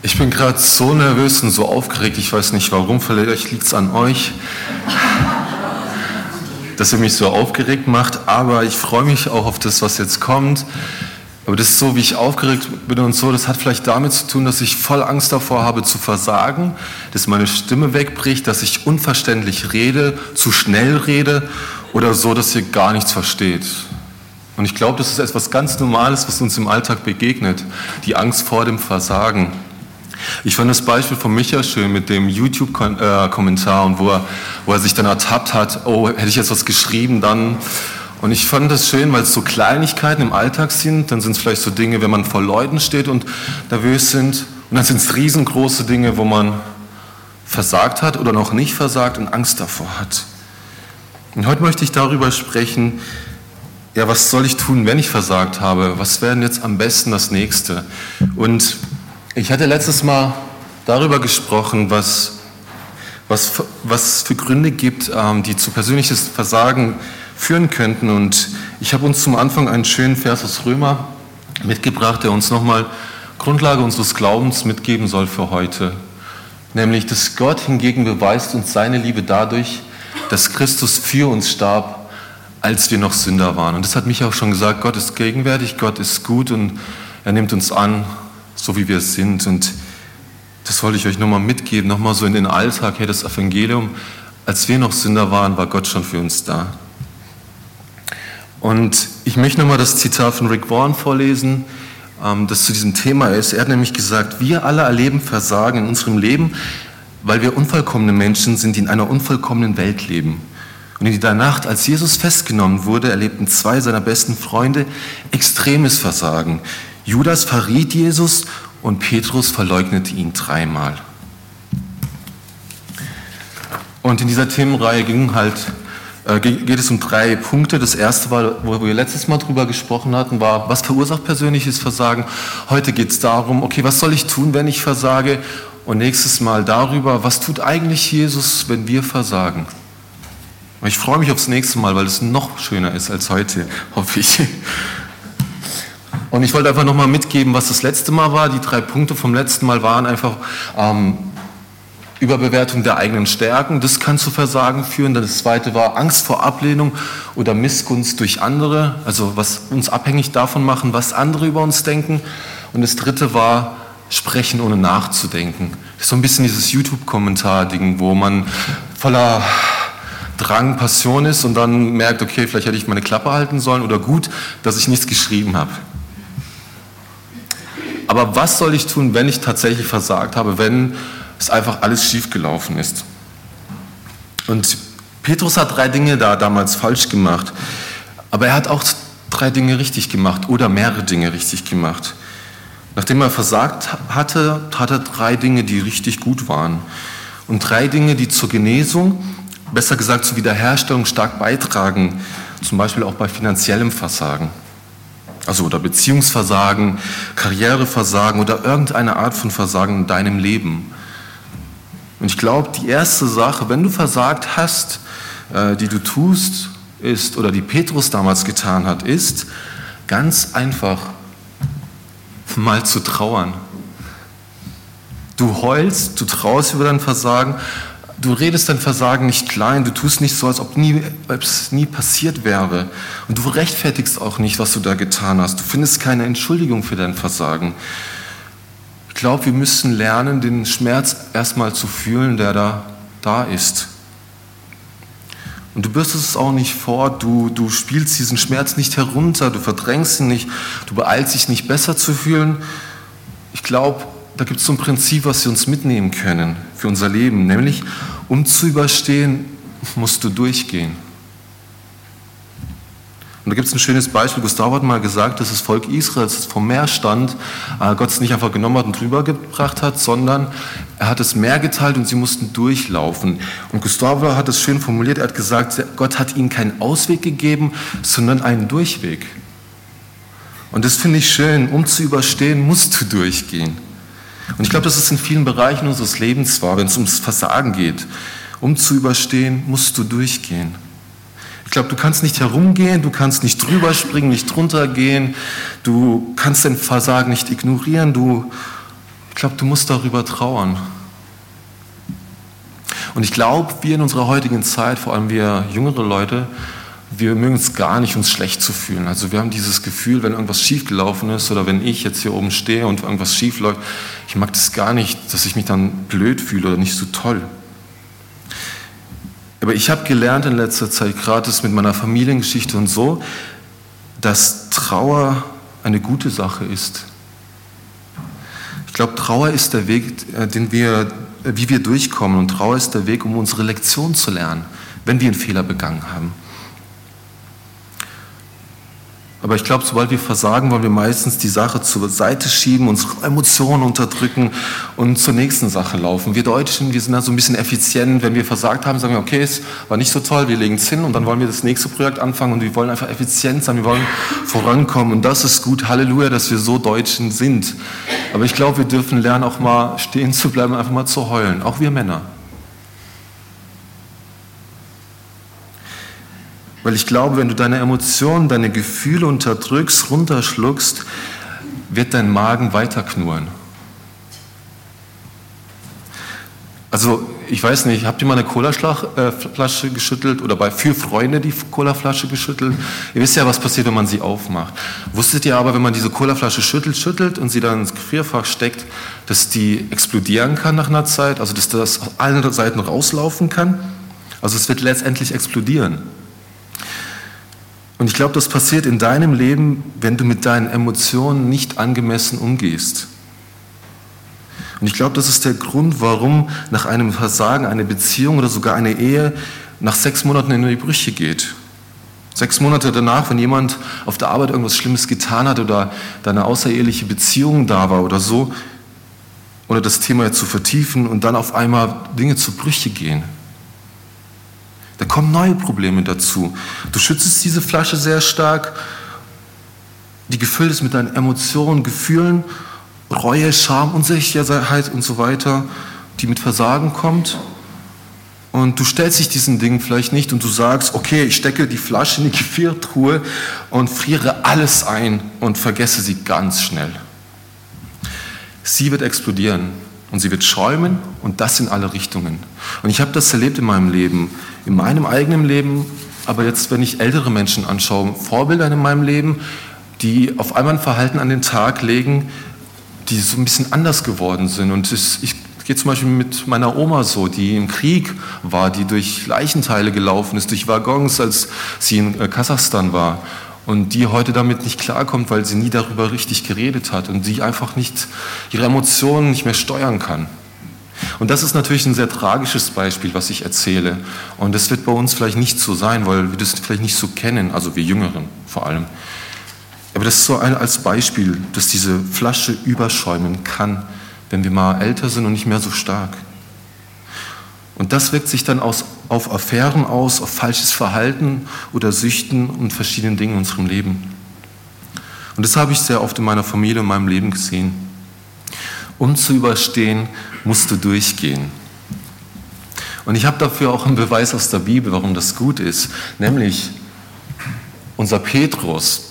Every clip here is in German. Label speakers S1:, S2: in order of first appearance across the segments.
S1: Ich bin gerade so nervös und so aufgeregt, ich weiß nicht warum, vielleicht liegt es an euch, dass ihr mich so aufgeregt macht, aber ich freue mich auch auf das, was jetzt kommt. Aber das ist so, wie ich aufgeregt bin und so, das hat vielleicht damit zu tun, dass ich voll Angst davor habe zu versagen, dass meine Stimme wegbricht, dass ich unverständlich rede, zu schnell rede oder so, dass ihr gar nichts versteht. Und ich glaube, das ist etwas ganz Normales, was uns im Alltag begegnet, die Angst vor dem Versagen. Ich fand das Beispiel von Micha schön mit dem YouTube-Kommentar und wo er, wo er sich dann ertappt hat, oh, hätte ich jetzt was geschrieben, dann. Und ich fand das schön, weil es so Kleinigkeiten im Alltag sind. Dann sind es vielleicht so Dinge, wenn man vor Leuten steht und nervös sind. Und dann sind es riesengroße Dinge, wo man versagt hat oder noch nicht versagt und Angst davor hat. Und heute möchte ich darüber sprechen, ja, was soll ich tun, wenn ich versagt habe? Was wäre denn jetzt am besten das nächste? Und ich hatte letztes Mal darüber gesprochen, was, was, was für Gründe gibt, ähm, die zu persönliches Versagen führen könnten. Und ich habe uns zum Anfang einen schönen Vers aus Römer mitgebracht, der uns nochmal Grundlage unseres Glaubens mitgeben soll für heute. Nämlich, dass Gott hingegen beweist uns seine Liebe dadurch, dass Christus für uns starb, als wir noch Sünder waren. Und das hat mich auch schon gesagt, Gott ist gegenwärtig, Gott ist gut und er nimmt uns an so wie wir sind. Und das wollte ich euch nochmal mitgeben, nochmal so in den Alltag, hey, das Evangelium, als wir noch Sünder waren, war Gott schon für uns da. Und ich möchte nochmal das Zitat von Rick Warren vorlesen, ähm, das zu diesem Thema ist. Er hat nämlich gesagt, wir alle erleben Versagen in unserem Leben, weil wir unvollkommene Menschen sind, die in einer unvollkommenen Welt leben. Und in dieser Nacht, als Jesus festgenommen wurde, erlebten zwei seiner besten Freunde extremes Versagen. Judas verriet Jesus und Petrus verleugnete ihn dreimal. Und in dieser Themenreihe ging halt, äh, geht es um drei Punkte. Das erste war, wo wir letztes Mal drüber gesprochen hatten, war, was verursacht persönliches Versagen? Heute geht es darum, okay, was soll ich tun, wenn ich versage? Und nächstes Mal darüber, was tut eigentlich Jesus, wenn wir versagen? Ich freue mich aufs nächste Mal, weil es noch schöner ist als heute, hoffe ich. Und ich wollte einfach nochmal mitgeben, was das letzte Mal war. Die drei Punkte vom letzten Mal waren einfach ähm, Überbewertung der eigenen Stärken. Das kann zu Versagen führen. Das zweite war Angst vor Ablehnung oder Missgunst durch andere. Also was uns abhängig davon machen, was andere über uns denken. Und das dritte war Sprechen ohne nachzudenken. Das ist so ein bisschen dieses YouTube-Kommentar-Ding, wo man voller Drang, Passion ist und dann merkt, okay, vielleicht hätte ich meine Klappe halten sollen oder gut, dass ich nichts geschrieben habe. Aber was soll ich tun, wenn ich tatsächlich versagt habe, wenn es einfach alles schiefgelaufen ist? Und Petrus hat drei Dinge da damals falsch gemacht, aber er hat auch drei Dinge richtig gemacht oder mehrere Dinge richtig gemacht. Nachdem er versagt hatte, tat er drei Dinge, die richtig gut waren. Und drei Dinge, die zur Genesung, besser gesagt zur Wiederherstellung stark beitragen, zum Beispiel auch bei finanziellem Versagen also oder Beziehungsversagen, Karriereversagen oder irgendeine Art von Versagen in deinem Leben. Und ich glaube, die erste Sache, wenn du versagt hast, äh, die du tust, ist, oder die Petrus damals getan hat, ist ganz einfach mal zu trauern. Du heulst, du traust über dein Versagen, du redest dein Versagen nicht klein, du tust nicht so, als ob, nie, es nie passiert wäre. Und du rechtfertigst auch nicht, was du da getan hast. Du findest keine Entschuldigung für dein Versagen. Ich glaube, wir müssen lernen, den Schmerz erstmal zu fühlen, der da, da ist. Und du bürstest es auch nicht vor, du, du spielst diesen Schmerz nicht herunter, du verdrängst ihn nicht, du beeilst dich nicht besser zu fühlen. Ich glaube, da gibt es so ein Prinzip, was wir uns mitnehmen können für unser Leben, nämlich um zu überstehen, musst du durchgehen. Und da gibt es ein schönes Beispiel. Gustav hat mal gesagt, dass das Volk Israels vom Meer stand, äh, Gott es nicht einfach genommen hat und rübergebracht hat, sondern er hat das Meer geteilt und sie mussten durchlaufen. Und Gustav hat es schön formuliert, er hat gesagt, Gott hat ihnen keinen Ausweg gegeben, sondern einen Durchweg. Und das finde ich schön, um zu überstehen, musst du durchgehen. Und ich glaube, das ist in vielen Bereichen unseres Lebens wahr, wenn es ums Versagen geht. Um zu überstehen, musst du durchgehen. Ich glaube, du kannst nicht herumgehen, du kannst nicht drüber springen, nicht drunter gehen, du kannst dein Versagen nicht ignorieren, du, ich glaube, du musst darüber trauern. Und ich glaube, wir in unserer heutigen Zeit, vor allem wir jüngere Leute, wir mögen es gar nicht, uns schlecht zu fühlen. Also wir haben dieses Gefühl, wenn irgendwas schiefgelaufen ist oder wenn ich jetzt hier oben stehe und irgendwas schief läuft, ich mag das gar nicht, dass ich mich dann blöd fühle oder nicht so toll. Aber ich habe gelernt in letzter Zeit, gerade mit meiner Familiengeschichte und so, dass Trauer eine gute Sache ist. Ich glaube, Trauer ist der Weg, äh, den wir, wie wir durchkommen. Und Trauer ist der Weg, um unsere Lektion zu lernen, wenn wir einen Fehler begangen haben. Aber ich glaube, sobald wir versagen, wollen wir meistens die Sache zur Seite schieben, unsere Emotionen unterdrücken und zur nächsten Sache laufen. Wir Deutschen, wir sind da so ein bisschen effizient. Wenn wir versagt haben, sagen wir, okay, es war nicht so toll, wir legen es hin und dann wollen wir das nächste Projekt anfangen und wir wollen einfach effizient sein, wir wollen vorankommen und das ist gut. Halleluja, dass wir so Deutschen sind. Aber ich glaube, wir dürfen lernen, auch mal stehen zu bleiben, einfach mal zu heulen. Auch wir Männer. Weil ich glaube, wenn du deine Emotionen, deine Gefühle unterdrückst, runterschluckst, wird dein Magen weiter knurren. Also ich weiß nicht, habt ihr mal eine Colaflasche äh, geschüttelt oder bei für Freunde die Colaflasche geschüttelt? Ihr wisst ja, was passiert, wenn man sie aufmacht. Wusstet ihr aber, wenn man diese Colaflasche schüttelt, schüttelt und sie dann ins Gefrierfach steckt, dass die explodieren kann nach einer Zeit, also dass das auf allen Seiten rauslaufen kann? Also es wird letztendlich explodieren. Und ich glaube, das passiert in deinem Leben, wenn du mit deinen Emotionen nicht angemessen umgehst. Und ich glaube, das ist der Grund, warum nach einem Versagen eine Beziehung oder sogar eine Ehe nach sechs Monaten in die Brüche geht. Sechs Monate danach, wenn jemand auf der Arbeit irgendwas Schlimmes getan hat oder deine außereheliche Beziehung da war oder so, oder das Thema zu vertiefen und dann auf einmal Dinge zu Brüche gehen. Da kommen neue Probleme dazu. Du schützt diese Flasche sehr stark, die gefüllt ist mit deinen Emotionen, Gefühlen, Reue, Scham, Unsicherheit und so weiter, die mit Versagen kommt. Und du stellst dich diesen Dingen vielleicht nicht und du sagst, okay, ich stecke die Flasche in die Gefriertruhe und friere alles ein und vergesse sie ganz schnell. Sie wird explodieren und sie wird schäumen und das in alle Richtungen. Und ich habe das erlebt in meinem Leben, in meinem eigenen Leben, aber jetzt, wenn ich ältere Menschen anschaue, Vorbilder in meinem Leben, die auf einmal ein Verhalten an den Tag legen, die so ein bisschen anders geworden sind. Und es, ich gehe zum Beispiel mit meiner Oma so, die im Krieg war, die durch Leichenteile gelaufen ist, durch Waggons, als sie in äh, Kasachstan war und die heute damit nicht klarkommt, weil sie nie darüber richtig geredet hat und die einfach nicht ihre Emotionen nicht mehr steuern kann. Und das ist natürlich ein sehr tragisches Beispiel, was ich erzähle. Und das wird bei uns vielleicht nicht so sein, weil wir das vielleicht nicht so kennen, also wir Jüngeren vor allem. Aber das ist so ein, als Beispiel, dass diese Flasche überschäumen kann, wenn wir mal älter sind und nicht mehr so stark. Und das wirkt sich dann aus, auf Affären aus, auf falsches Verhalten oder Süchten und verschiedenen Dingen in unserem Leben. Und das habe ich sehr oft in meiner Familie und meinem Leben gesehen. Um zu überstehen, musst du durchgehen. Und ich habe dafür auch einen Beweis aus der Bibel, warum das gut ist. Nämlich unser Petrus.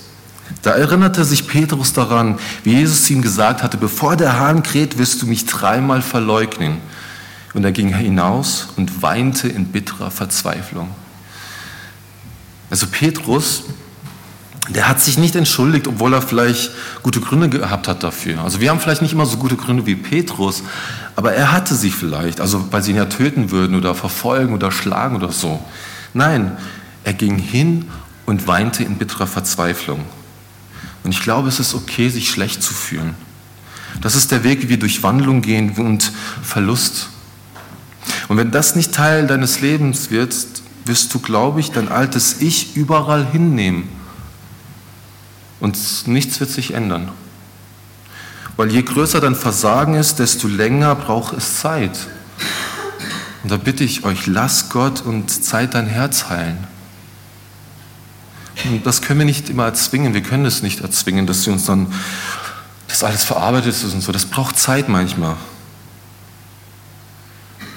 S1: Da erinnerte sich Petrus daran, wie Jesus ihm gesagt hatte, bevor der Hahn kräht, wirst du mich dreimal verleugnen. Und er ging hinaus und weinte in bitterer Verzweiflung. Also Petrus, der hat sich nicht entschuldigt, obwohl er vielleicht gute Gründe gehabt hat dafür. Also wir haben vielleicht nicht immer so gute Gründe wie Petrus, aber er hatte sie vielleicht, also weil sie ihn ja töten würden oder verfolgen oder schlagen oder so. Nein, er ging hin und weinte in bitterer Verzweiflung. Und ich glaube, es ist okay, sich schlecht zu fühlen. Das ist der Weg, wie wir durch Wandlung gehen und Verlust und wenn das nicht Teil deines Lebens wird, wirst du, glaube ich, dein altes Ich überall hinnehmen. Und nichts wird sich ändern. Weil je größer dein Versagen ist, desto länger braucht es Zeit. Und da bitte ich euch, lass Gott und Zeit dein Herz heilen. Und das können wir nicht immer erzwingen. Wir können es nicht erzwingen, dass sie uns dann das alles verarbeitet ist und so. Das braucht Zeit manchmal.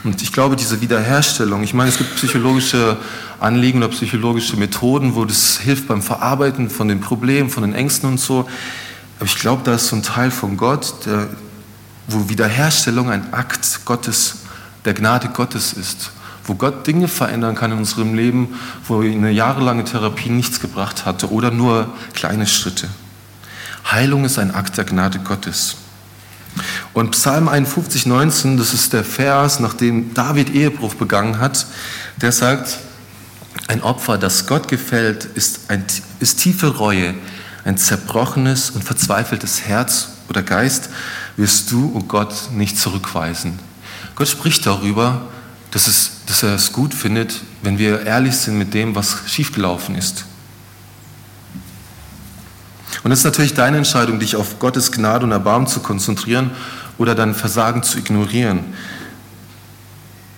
S1: Und ich glaube, diese Wiederherstellung, ich meine, es gibt psychologische Anliegen oder psychologische Methoden, wo das hilft beim Verarbeiten von den Problemen, von den Ängsten und so. Aber ich glaube, da ist so ein Teil von Gott, der wo Wiederherstellung ein Akt Gottes, der Gnade Gottes ist, wo Gott Dinge verändern kann in unserem Leben, wo eine jahrelange Therapie nichts gebracht hatte oder nur kleine Schritte. Heilung ist ein Akt der Gnade Gottes. Und Psalm 51, 19, das ist der Vers, nachdem David Ehebruch begangen hat, der sagt, ein Opfer, das Gott gefällt, ist, ein, ist tiefe Reue, ein zerbrochenes und verzweifeltes Herz oder Geist wirst du, oh Gott, nicht zurückweisen. Gott spricht darüber, dass, es, dass er es gut findet, wenn wir ehrlich sind mit dem, was schiefgelaufen ist. Und es ist natürlich deine Entscheidung, dich auf Gottes Gnade und Erbarmen zu konzentrieren oder dein Versagen zu ignorieren.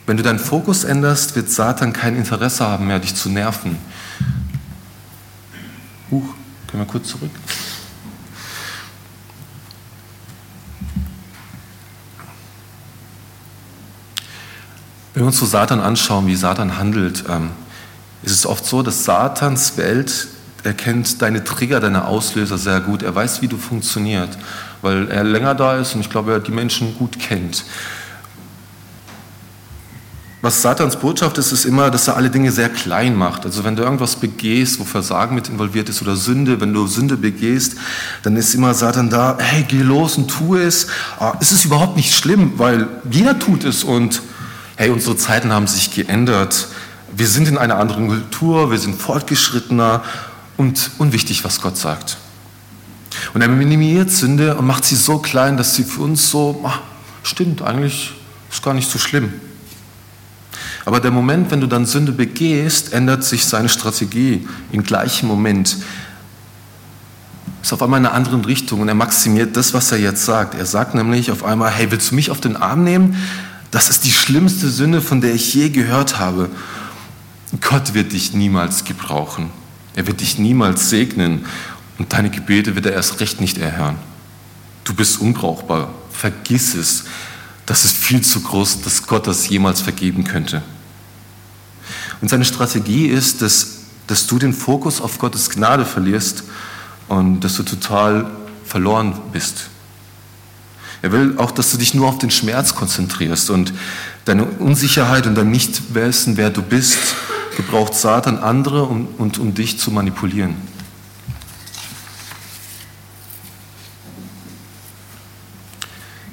S1: Wenn du deinen Fokus änderst, wird Satan kein Interesse haben mehr, dich zu nerven. Huch, können wir kurz zurück? Wenn wir uns so Satan anschauen, wie Satan handelt, ähm, ist es oft so, dass Satans Welt er kennt deine Trigger, deine Auslöser sehr gut. Er weiß, wie du funktioniert, weil er länger da ist und ich glaube, er die Menschen gut kennt. Was Satans Botschaft ist, ist immer, dass er alle Dinge sehr klein macht. Also wenn du irgendwas begehst, wo Versagen mit involviert ist oder Sünde, wenn du Sünde begehst, dann ist immer Satan da, hey, geh los und tu es. Ah, es ist überhaupt nicht schlimm, weil jeder tut es und hey, unsere Zeiten haben sich geändert. Wir sind in einer anderen Kultur, wir sind fortgeschrittener und unwichtig, was Gott sagt. Und er minimiert Sünde und macht sie so klein, dass sie für uns so, ach, stimmt, eigentlich ist gar nicht so schlimm. Aber der Moment, wenn du dann Sünde begehst, ändert sich seine Strategie im gleichen Moment. Ist auf einmal in einer anderen Richtung und er maximiert das, was er jetzt sagt. Er sagt nämlich auf einmal, hey, willst du mich auf den Arm nehmen? Das ist die schlimmste Sünde, von der ich je gehört habe. Gott wird dich niemals gebrauchen. Er wird dich niemals segnen und deine Gebete wird er erst recht nicht erhören. Du bist unbrauchbar. Vergiss es. Das ist viel zu groß, dass Gott das jemals vergeben könnte. Und seine Strategie ist, dass, dass du den Fokus auf Gottes Gnade verlierst und dass du total verloren bist. Er will auch, dass du dich nur auf den Schmerz konzentrierst und deine Unsicherheit und dein Nichtwissen, wer du bist, gebraucht Satan andere, um, und, um dich zu manipulieren.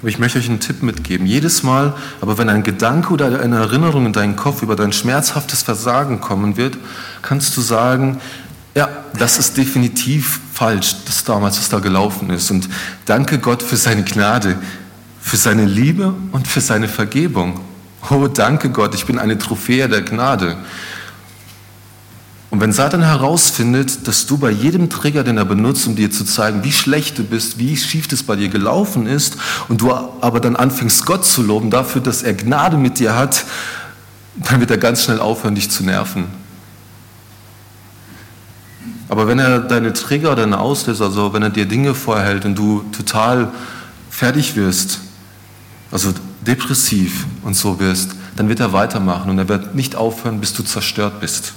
S1: Aber ich möchte euch einen Tipp mitgeben. Jedes Mal, aber wenn ein Gedanke oder eine Erinnerung in deinen Kopf über dein schmerzhaftes Versagen kommen wird, kannst du sagen, ja, das ist definitiv falsch, das damals, was da gelaufen ist. Und danke Gott für seine Gnade, für seine Liebe und für seine Vergebung. Oh, danke Gott, ich bin eine Trophäe der Gnade. Und wenn Satan herausfindet, dass du bei jedem Trigger, den er benutzt, um dir zu zeigen, wie schlecht du bist, wie schief das bei dir gelaufen ist, und du aber dann anfängst, Gott zu loben dafür, dass er Gnade mit dir hat, dann wird er ganz schnell aufhören, dich zu nerven. Aber wenn er deine Trigger, deine Auslöser, also wenn er dir Dinge vorhält und du total fertig wirst, also depressiv und so wirst, dann wird er weitermachen und er wird nicht aufhören, bis du zerstört bist.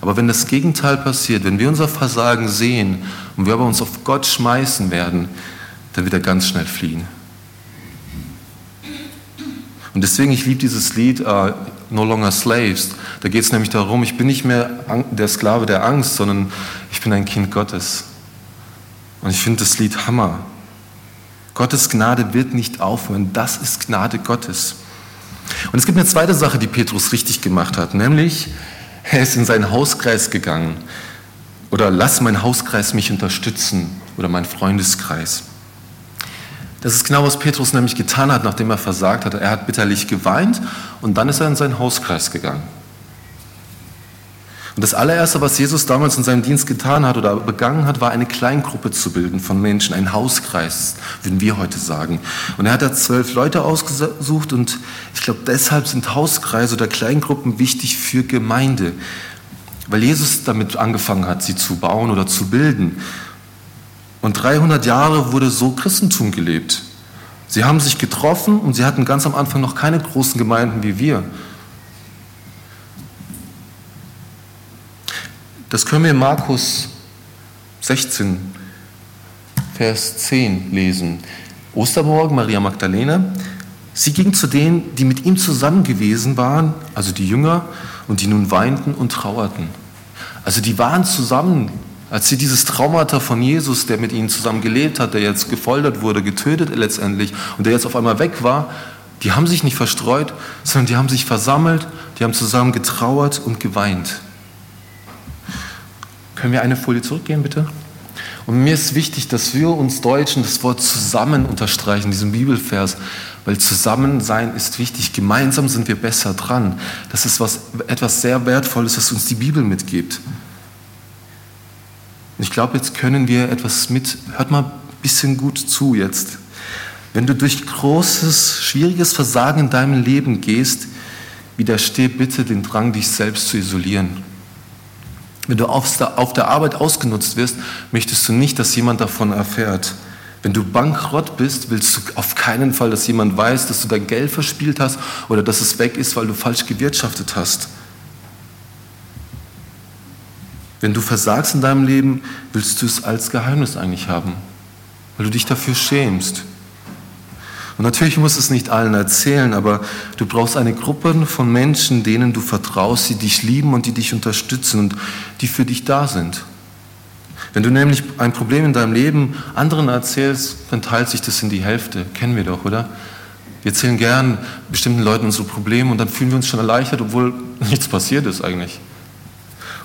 S1: Aber wenn das Gegenteil passiert, wenn wir unser Versagen sehen und wir aber uns auf Gott schmeißen werden, dann wird er ganz schnell fliehen. Und deswegen, ich liebe dieses Lied uh, No Longer Slaves. Da geht es nämlich darum, ich bin nicht mehr der Sklave der Angst, sondern ich bin ein Kind Gottes. Und ich finde das Lied Hammer. Gottes Gnade wird nicht aufhören. Das ist Gnade Gottes. Und es gibt eine zweite Sache, die Petrus richtig gemacht hat, nämlich er ist in seinen Hauskreis gegangen. Oder lass mein Hauskreis mich unterstützen oder mein Freundeskreis. Das ist genau, was Petrus nämlich getan hat, nachdem er versagt hatte. Er hat bitterlich geweint und dann ist er in seinen Hauskreis gegangen. Und das allererste, was Jesus damals in seinem Dienst getan hat oder begangen hat, war eine Kleingruppe zu bilden von Menschen, ein Hauskreis, würden wir heute sagen. Und er hat da zwölf Leute ausgesucht und ich glaube, deshalb sind Hauskreise oder Kleingruppen wichtig für Gemeinde, weil Jesus damit angefangen hat, sie zu bauen oder zu bilden. Und 300 Jahre wurde so Christentum gelebt. Sie haben sich getroffen und sie hatten ganz am Anfang noch keine großen Gemeinden wie wir. Das können wir in Markus 16, Vers 10 lesen. Ostermorgen, Maria Magdalena, sie ging zu denen, die mit ihm zusammen gewesen waren, also die Jünger, und die nun weinten und trauerten. Also die waren zusammen, als sie dieses Traumata von Jesus, der mit ihnen zusammen gelebt hat, der jetzt gefoltert wurde, getötet letztendlich und der jetzt auf einmal weg war, die haben sich nicht verstreut, sondern die haben sich versammelt, die haben zusammen getrauert und geweint. Können wir eine Folie zurückgehen, bitte? Und mir ist wichtig, dass wir uns Deutschen das Wort zusammen unterstreichen, diesen Bibelvers, weil zusammen sein ist wichtig. Gemeinsam sind wir besser dran. Das ist was, etwas sehr Wertvolles, was uns die Bibel mitgibt. Und ich glaube, jetzt können wir etwas mit, hört mal ein bisschen gut zu jetzt. Wenn du durch großes, schwieriges Versagen in deinem Leben gehst, widersteh bitte den Drang, dich selbst zu isolieren. Wenn du auf der Arbeit ausgenutzt wirst, möchtest du nicht, dass jemand davon erfährt. Wenn du bankrott bist, willst du auf keinen Fall, dass jemand weiß, dass du dein Geld verspielt hast oder dass es weg ist, weil du falsch gewirtschaftet hast. Wenn du versagst in deinem Leben, willst du es als Geheimnis eigentlich haben, weil du dich dafür schämst. Und natürlich musst du es nicht allen erzählen, aber du brauchst eine Gruppe von Menschen, denen du vertraust, die dich lieben und die dich unterstützen und die für dich da sind. Wenn du nämlich ein Problem in deinem Leben anderen erzählst, dann teilt sich das in die Hälfte. Kennen wir doch, oder? Wir erzählen gern bestimmten Leuten unsere Probleme und dann fühlen wir uns schon erleichtert, obwohl nichts passiert ist eigentlich.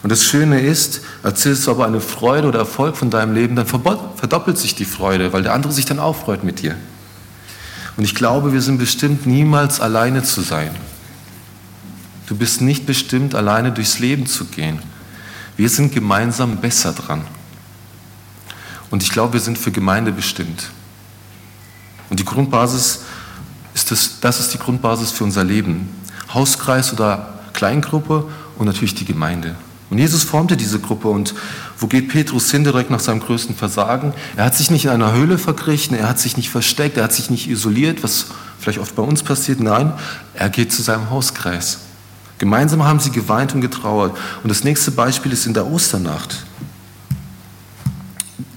S1: Und das Schöne ist, erzählst du aber eine Freude oder Erfolg von deinem Leben, dann verdoppelt sich die Freude, weil der andere sich dann auch freut mit dir. Und ich glaube, wir sind bestimmt niemals alleine zu sein. Du bist nicht bestimmt, alleine durchs Leben zu gehen. Wir sind gemeinsam besser dran. Und ich glaube, wir sind für Gemeinde bestimmt. Und die Grundbasis ist das, das ist die Grundbasis für unser Leben. Hauskreis oder Kleingruppe und natürlich die Gemeinde. Und Jesus formte diese Gruppe und wo geht Petrus hin direkt nach seinem größten Versagen? Er hat sich nicht in einer Höhle verkriechen, er hat sich nicht versteckt, er hat sich nicht isoliert, was vielleicht oft bei uns passiert. Nein, er geht zu seinem Hauskreis. Gemeinsam haben sie geweint und getrauert. Und das nächste Beispiel ist in der Osternacht.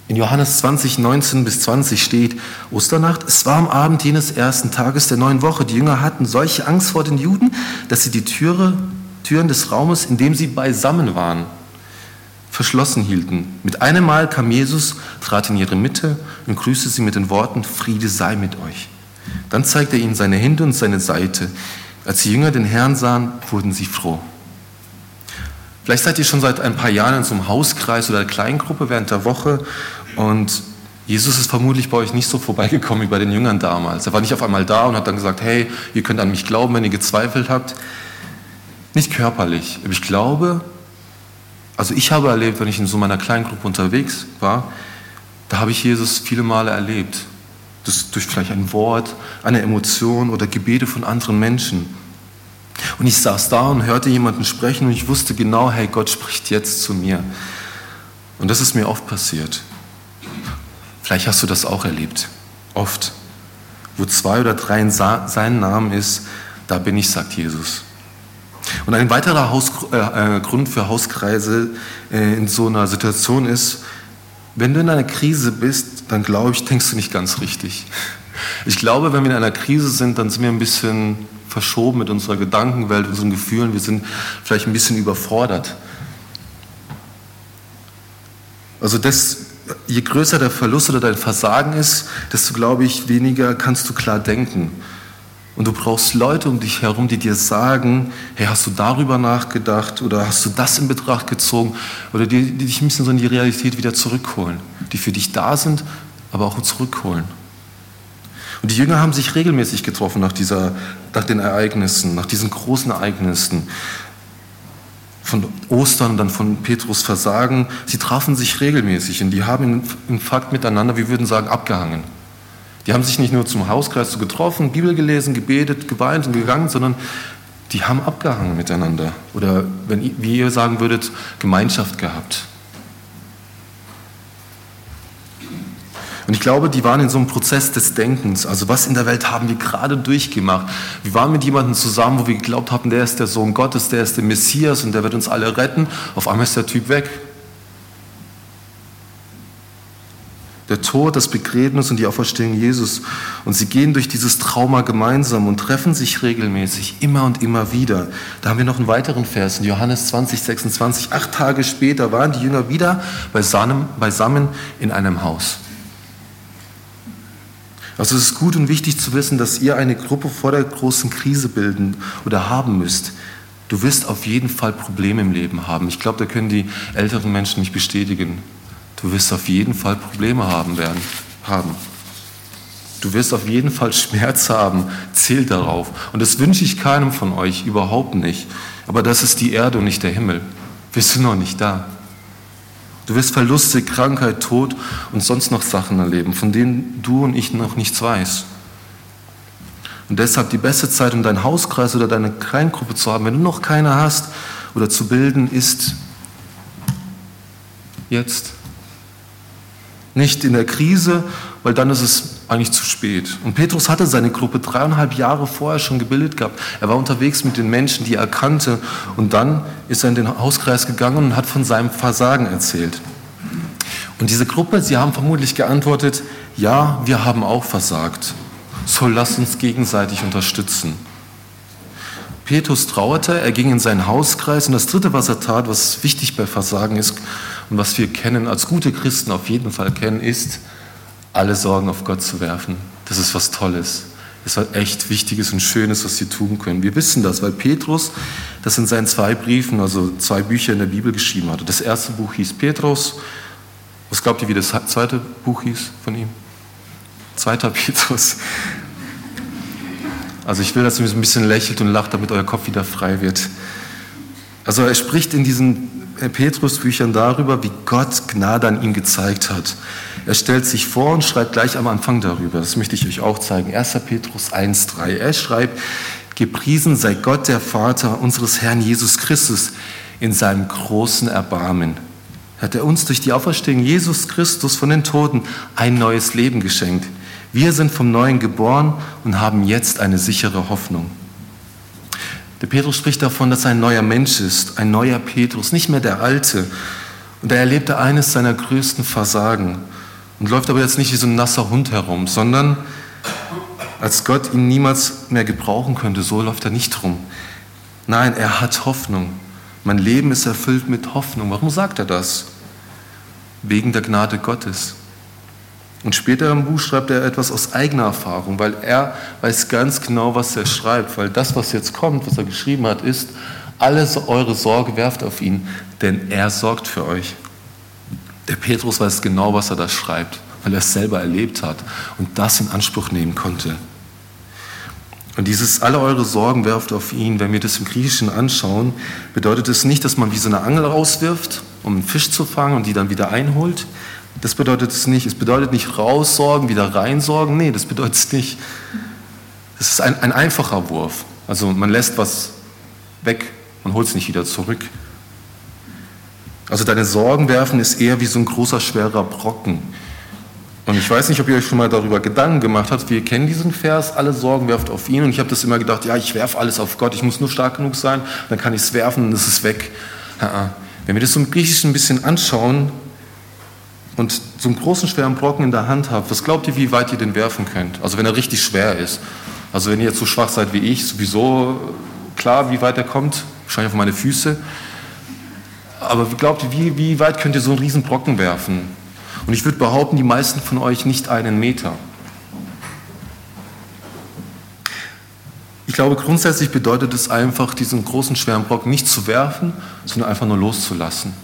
S1: In Johannes 20, 19 bis 20 steht, Osternacht, es war am Abend jenes ersten Tages der neuen Woche. Die Jünger hatten solche Angst vor den Juden, dass sie die Türe Türen des Raumes, in dem sie beisammen waren, verschlossen hielten. Mit einem Mal kam Jesus, trat in ihre Mitte und grüßte sie mit den Worten, Friede sei mit euch. Dann zeigte er ihnen seine Hände und seine Seite. Als die Jünger den Herrn sahen, wurden sie froh. Vielleicht seid ihr schon seit ein paar Jahren in so einem Hauskreis oder einer Kleingruppe während der Woche und Jesus ist vermutlich bei euch nicht so vorbeigekommen wie bei den Jüngern damals. Er war nicht auf einmal da und hat dann gesagt, hey, ihr könnt an mich glauben, wenn ihr gezweifelt habt. Nicht körperlich, ich glaube, also ich habe erlebt, wenn ich in so meiner kleinen Gruppe unterwegs war, da habe ich Jesus viele Male erlebt. Das durch vielleicht ein Wort, eine Emotion oder Gebete von anderen Menschen. Und ich saß da und hörte jemanden sprechen und ich wusste genau, hey, Gott spricht jetzt zu mir. Und das ist mir oft passiert. Vielleicht hast du das auch erlebt. Oft. Wo zwei oder drei in seinen Namen ist, da bin ich, sagt Jesus. Und ein weiterer Haus, äh, äh, Grund für Hauskreise äh, in so einer Situation ist, wenn du in einer Krise bist, dann glaube ich, denkst du nicht ganz richtig. Ich glaube, wenn wir in einer Krise sind, dann sind wir ein bisschen verschoben mit unserer Gedankenwelt, unseren Gefühlen. Wir sind vielleicht ein bisschen überfordert. Also das, je größer der Verlust oder dein Versagen ist, desto, glaube ich, weniger kannst du klar denken. Und du brauchst Leute um dich herum, die dir sagen, hey, hast du darüber nachgedacht oder hast du das in Betracht gezogen oder die, die dich ein bisschen so in die Realität wieder zurückholen, die für dich da sind, aber auch zurückholen. Und die Jünger haben sich regelmäßig getroffen nach, dieser, nach den Ereignissen, nach diesen großen Ereignissen von Ostern und dann von Petrus Versagen. Sie trafen sich regelmäßig und die haben in Fakt miteinander, wir würden sagen, abgehangen. Die haben sich nicht nur zum Hauskreis getroffen, Bibel gelesen, gebetet, geweint und gegangen, sondern die haben abgehangen miteinander. Oder wenn, wie ihr sagen würdet, Gemeinschaft gehabt. Und ich glaube, die waren in so einem Prozess des Denkens. Also was in der Welt haben wir gerade durchgemacht? Wir waren mit jemandem zusammen, wo wir geglaubt haben, der ist der Sohn Gottes, der ist der Messias und der wird uns alle retten. Auf einmal ist der Typ weg. Der Tod, das Begräbnis und die Auferstehung Jesus. Und sie gehen durch dieses Trauma gemeinsam und treffen sich regelmäßig, immer und immer wieder. Da haben wir noch einen weiteren Vers in Johannes 20, 26. Acht Tage später waren die Jünger wieder beisammen, in einem Haus. Also es ist gut und wichtig zu wissen, dass ihr eine Gruppe vor der großen Krise bilden oder haben müsst. Du wirst auf jeden Fall Probleme im Leben haben. Ich glaube, da können die älteren Menschen nicht bestätigen. Du wirst auf jeden Fall Probleme haben werden, haben. Du wirst auf jeden Fall Schmerz haben. Zählt darauf. Und das wünsche ich keinem von euch, überhaupt nicht. Aber das ist die Erde und nicht der Himmel. Wir sind noch nicht da. Du wirst Verluste, Krankheit, Tod und sonst noch Sachen erleben, von denen du und ich noch nichts weißt. Und deshalb die beste Zeit, um deinen Hauskreis oder deine Kleingruppe zu haben, wenn du noch keine hast oder zu bilden, ist jetzt. Nicht in der Krise, weil dann ist es eigentlich zu spät. Und Petrus hatte seine Gruppe dreieinhalb Jahre vorher schon gebildet gehabt. Er war unterwegs mit den Menschen, die er kannte. Und dann ist er in den Hauskreis gegangen und hat von seinem Versagen erzählt. Und diese Gruppe, sie haben vermutlich geantwortet, ja, wir haben auch versagt. So lass uns gegenseitig unterstützen. Petrus trauerte, er ging in seinen Hauskreis und das Dritte, was er tat, was wichtig bei Versagen ist und was wir kennen, als gute Christen auf jeden Fall kennen, ist, alle Sorgen auf Gott zu werfen. Das ist was Tolles. Das ist was echt Wichtiges und Schönes, was wir tun können. Wir wissen das, weil Petrus das in seinen zwei Briefen, also zwei Bücher in der Bibel geschrieben hatte. Das erste Buch hieß Petrus. Was glaubt ihr, wie das zweite Buch hieß von ihm? Zweiter Petrus. Also ich will, dass ihr ein bisschen lächelt und lacht, damit euer Kopf wieder frei wird. Also er spricht in diesen Petrus-Büchern darüber, wie Gott Gnade an ihm gezeigt hat. Er stellt sich vor und schreibt gleich am Anfang darüber. Das möchte ich euch auch zeigen. 1. Petrus 1,3. Er schreibt, Gepriesen sei Gott, der Vater unseres Herrn Jesus Christus, in seinem großen Erbarmen. Hat er uns durch die Auferstehung Jesus Christus von den Toten ein neues Leben geschenkt. Wir sind vom Neuen geboren und haben jetzt eine sichere Hoffnung. Der Petrus spricht davon, dass er ein neuer Mensch ist, ein neuer Petrus, nicht mehr der alte. Und er erlebte eines seiner größten Versagen und läuft aber jetzt nicht wie so ein nasser Hund herum, sondern als Gott ihn niemals mehr gebrauchen könnte, so läuft er nicht rum. Nein, er hat Hoffnung. Mein Leben ist erfüllt mit Hoffnung. Warum sagt er das? Wegen der Gnade Gottes. Und später im Buch schreibt er etwas aus eigener Erfahrung, weil er weiß ganz genau, was er schreibt. Weil das, was jetzt kommt, was er geschrieben hat, ist, alles eure Sorge werft auf ihn, denn er sorgt für euch. Der Petrus weiß genau, was er da schreibt, weil er es selber erlebt hat und das in Anspruch nehmen konnte. Und dieses alle eure Sorgen werft auf ihn, wenn wir das im Griechischen anschauen, bedeutet es nicht, dass man wie so eine Angel rauswirft, um einen Fisch zu fangen und die dann wieder einholt, das bedeutet es nicht. Es bedeutet nicht raussorgen, wieder reinsorgen. Nee, das bedeutet es nicht. Es ist ein, ein einfacher Wurf. Also man lässt was weg und holt es nicht wieder zurück. Also deine Sorgen werfen ist eher wie so ein großer, schwerer Brocken. Und ich weiß nicht, ob ihr euch schon mal darüber Gedanken gemacht habt. Wir kennen diesen Vers, alle Sorgen werft auf ihn. Und ich habe das immer gedacht, ja, ich werfe alles auf Gott, ich muss nur stark genug sein, dann kann ich es werfen und es ist weg. Wenn wir das so im Griechischen ein bisschen anschauen, und so einen großen, schweren Brocken in der Hand habt, was glaubt ihr, wie weit ihr den werfen könnt? Also wenn er richtig schwer ist. Also wenn ihr jetzt so schwach seid wie ich, sowieso klar, wie weit er kommt, wahrscheinlich auf meine Füße. Aber glaubt ihr, wie, wie weit könnt ihr so einen riesen Brocken werfen? Und ich würde behaupten, die meisten von euch nicht einen Meter. Ich glaube, grundsätzlich bedeutet es einfach, diesen großen, schweren Brocken nicht zu werfen, sondern einfach nur loszulassen.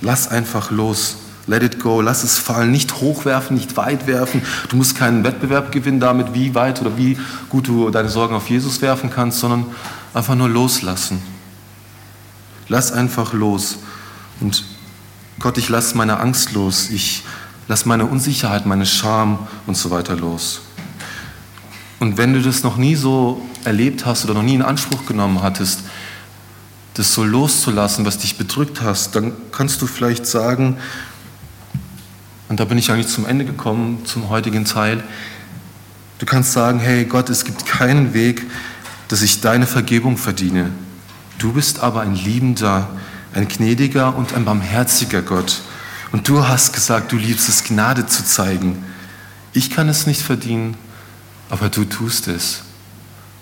S1: Lass einfach los. Let it go, lass es fallen, nicht hochwerfen, nicht weit werfen. Du musst keinen Wettbewerb gewinnen damit, wie weit oder wie gut du deine Sorgen auf Jesus werfen kannst, sondern einfach nur loslassen. Lass einfach los. Und Gott, ich lass meine Angst los, ich lass meine Unsicherheit, meine Scham und so weiter los. Und wenn du das noch nie so erlebt hast oder noch nie in Anspruch genommen hattest, das so loszulassen, was dich bedrückt hast, dann kannst du vielleicht sagen, und da bin ich eigentlich zum Ende gekommen, zum heutigen Teil. Du kannst sagen, hey Gott, es gibt keinen Weg, dass ich deine Vergebung verdiene. Du bist aber ein liebender, ein gnädiger und ein barmherziger Gott. Und du hast gesagt, du liebst es, Gnade zu zeigen. Ich kann es nicht verdienen, aber du tust es.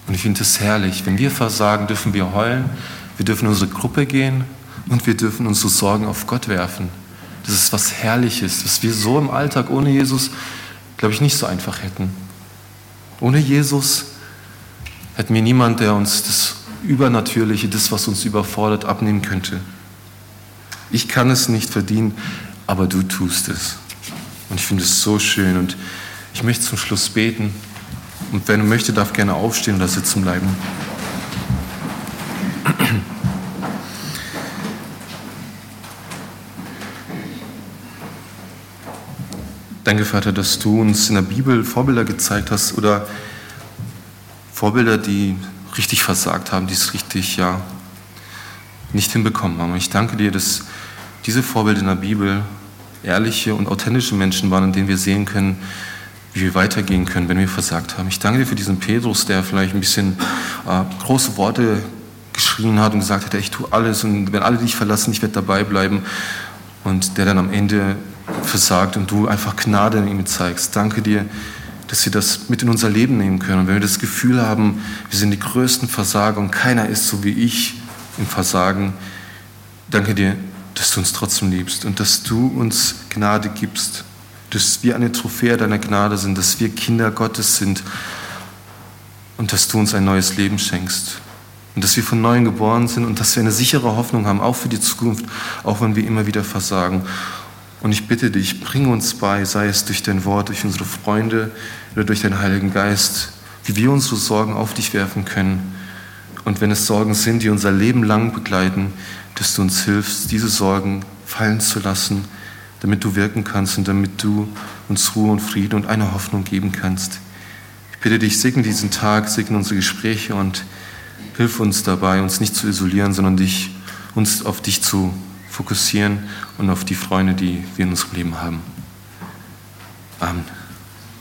S1: Und ich finde es herrlich. Wenn wir versagen, dürfen wir heulen, wir dürfen in unsere Gruppe gehen und wir dürfen unsere Sorgen auf Gott werfen. Das ist was Herrliches, was wir so im Alltag ohne Jesus, glaube ich, nicht so einfach hätten. Ohne Jesus hätten wir niemand, der uns das Übernatürliche, das, was uns überfordert, abnehmen könnte. Ich kann es nicht verdienen, aber du tust es. Und ich finde es so schön. Und ich möchte zum Schluss beten. Und wer möchte, darf gerne aufstehen oder sitzen bleiben. Danke, Vater, dass du uns in der Bibel Vorbilder gezeigt hast oder Vorbilder, die richtig versagt haben, die es richtig ja nicht hinbekommen haben. Und ich danke dir, dass diese Vorbilder in der Bibel ehrliche und authentische Menschen waren, in denen wir sehen können, wie wir weitergehen können, wenn wir versagt haben. Ich danke dir für diesen Petrus, der vielleicht ein bisschen äh, große Worte geschrien hat und gesagt hat, ich tue alles und wenn alle dich verlassen, ich werde dabei bleiben. Und der dann am Ende versagt und du einfach Gnade in ihm zeigst. Danke dir, dass wir das mit in unser Leben nehmen können. Und wenn wir das Gefühl haben, wir sind die größten Versager und keiner ist so wie ich im Versagen, danke dir, dass du uns trotzdem liebst und dass du uns Gnade gibst, dass wir eine Trophäe deiner Gnade sind, dass wir Kinder Gottes sind und dass du uns ein neues Leben schenkst und dass wir von neuem geboren sind und dass wir eine sichere Hoffnung haben, auch für die Zukunft, auch wenn wir immer wieder versagen. Und ich bitte dich, bring uns bei, sei es durch dein Wort, durch unsere Freunde oder durch deinen Heiligen Geist, wie wir unsere Sorgen auf dich werfen können. Und wenn es Sorgen sind, die unser Leben lang begleiten, dass du uns hilfst, diese Sorgen fallen zu lassen, damit du wirken kannst und damit du uns Ruhe und Frieden und eine Hoffnung geben kannst. Ich bitte dich, segne diesen Tag, segne unsere Gespräche und hilf uns dabei, uns nicht zu isolieren, sondern dich, uns auf dich zu fokussieren und auf die Freunde, die wir in unserem Leben haben. Amen.